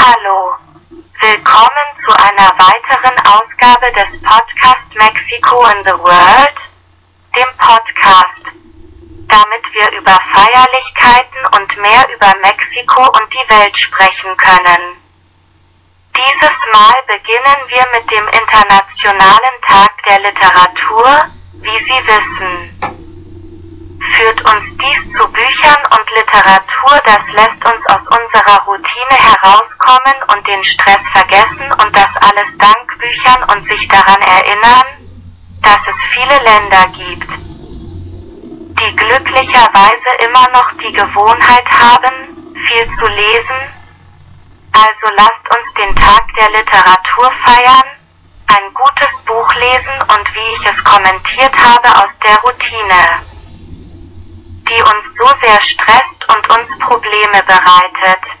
Hallo. Willkommen zu einer weiteren Ausgabe des Podcast Mexico in the World, dem Podcast, damit wir über Feierlichkeiten und mehr über Mexiko und die Welt sprechen können. Dieses Mal beginnen wir mit dem Internationalen Tag der Literatur, wie Sie wissen. Führt uns dies zu Büchern und Literatur, das lässt uns aus unserer Routine herauskommen und den Stress vergessen und das alles dank Büchern und sich daran erinnern, dass es viele Länder gibt, die glücklicherweise immer noch die Gewohnheit haben, viel zu lesen. Also lasst uns den Tag der Literatur feiern, ein gutes Buch lesen und wie ich es kommentiert habe aus der Routine uns so sehr stresst und uns Probleme bereitet.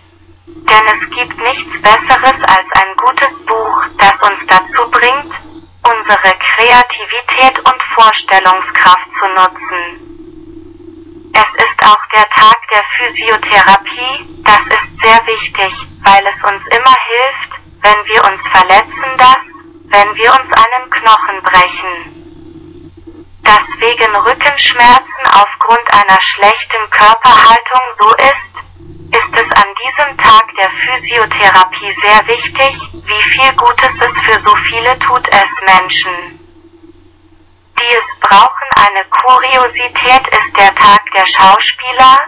Denn es gibt nichts Besseres als ein gutes Buch, das uns dazu bringt, unsere Kreativität und Vorstellungskraft zu nutzen. Es ist auch der Tag der Physiotherapie, das ist sehr wichtig, weil es uns immer hilft, wenn wir uns verletzen, dass, wenn wir uns einen Knochen brechen das wegen Rückenschmerzen aufgrund einer schlechten Körperhaltung so ist, ist es an diesem Tag der Physiotherapie sehr wichtig, wie viel Gutes es für so viele tut es Menschen, die es brauchen. Eine Kuriosität ist der Tag der Schauspieler,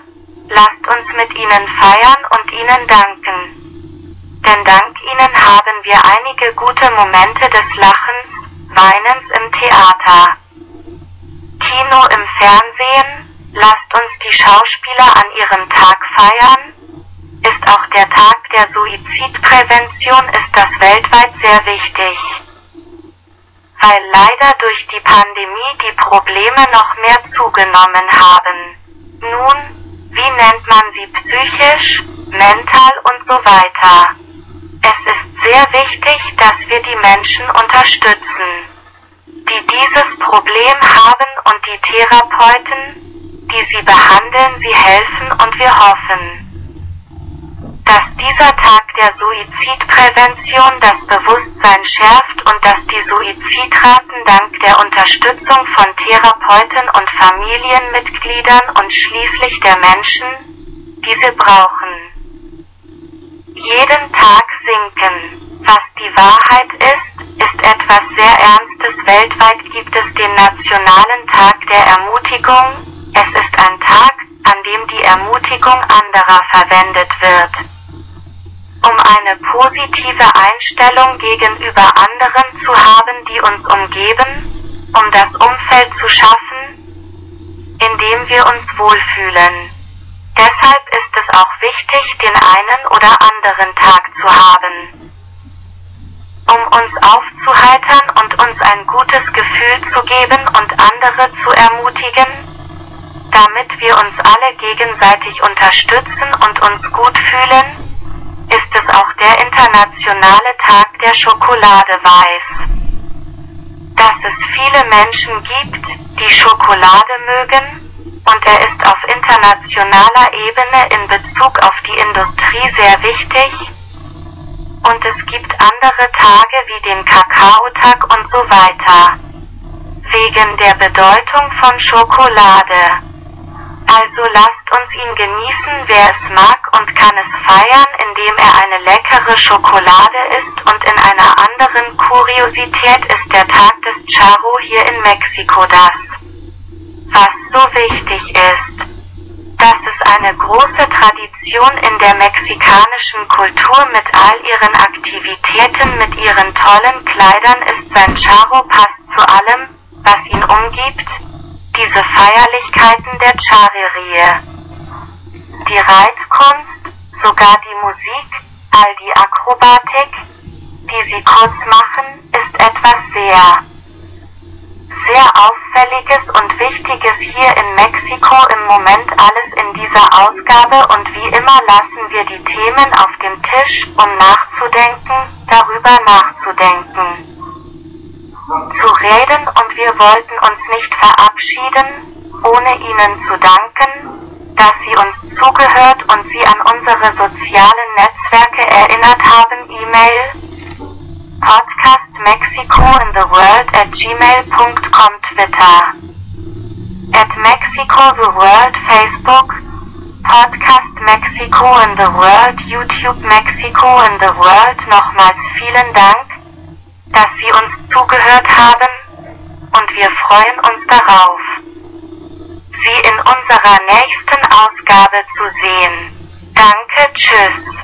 lasst uns mit ihnen feiern und ihnen danken. Denn dank ihnen haben wir einige gute Momente des Lachens, Weinens im Theater. Kino im Fernsehen, lasst uns die Schauspieler an ihrem Tag feiern, ist auch der Tag der Suizidprävention ist das weltweit sehr wichtig. Weil leider durch die Pandemie die Probleme noch mehr zugenommen haben. Nun, wie nennt man sie psychisch, mental und so weiter. Es ist sehr wichtig, dass wir die Menschen unterstützen die dieses Problem haben und die Therapeuten, die sie behandeln, sie helfen und wir hoffen, dass dieser Tag der Suizidprävention das Bewusstsein schärft und dass die Suizidraten dank der Unterstützung von Therapeuten und Familienmitgliedern und schließlich der Menschen, die sie brauchen, jeden Tag sinken. Was die Wahrheit ist, etwas sehr Ernstes. Weltweit gibt es den Nationalen Tag der Ermutigung. Es ist ein Tag, an dem die Ermutigung anderer verwendet wird. Um eine positive Einstellung gegenüber anderen zu haben, die uns umgeben, um das Umfeld zu schaffen, in dem wir uns wohlfühlen. Deshalb ist es auch wichtig, den einen oder anderen Tag zu haben um uns aufzuheitern und uns ein gutes Gefühl zu geben und andere zu ermutigen, damit wir uns alle gegenseitig unterstützen und uns gut fühlen, ist es auch der internationale Tag der Schokolade weiß. Dass es viele Menschen gibt, die Schokolade mögen, und er ist auf internationaler Ebene in Bezug auf die Industrie sehr wichtig, und es gibt andere Tage wie den Kakaotag und so weiter. Wegen der Bedeutung von Schokolade. Also lasst uns ihn genießen, wer es mag und kann es feiern, indem er eine leckere Schokolade isst und in einer anderen Kuriosität ist der Tag des Charo hier in Mexiko das, was so wichtig ist dass es eine große Tradition in der mexikanischen Kultur mit all ihren Aktivitäten, mit ihren tollen Kleidern ist. Sein Charro passt zu allem, was ihn umgibt, diese Feierlichkeiten der Charrerie. Die Reitkunst, sogar die Musik, all die Akrobatik, die sie kurz machen, ist etwas sehr sehr Auffälliges und Wichtiges hier in Mexiko im Moment alles in dieser Ausgabe und wie immer lassen wir die Themen auf dem Tisch, um nachzudenken, darüber nachzudenken, zu reden und wir wollten uns nicht verabschieden, ohne Ihnen zu danken, dass Sie uns zugehört und Sie an unsere sozialen Netzwerke erinnert haben. E-Mail Podcast Mexico in the World at gmail.com Twitter at Mexico the World Facebook Podcast Mexico in the World YouTube Mexico in the World Nochmals vielen Dank, dass Sie uns zugehört haben und wir freuen uns darauf, Sie in unserer nächsten Ausgabe zu sehen. Danke, tschüss.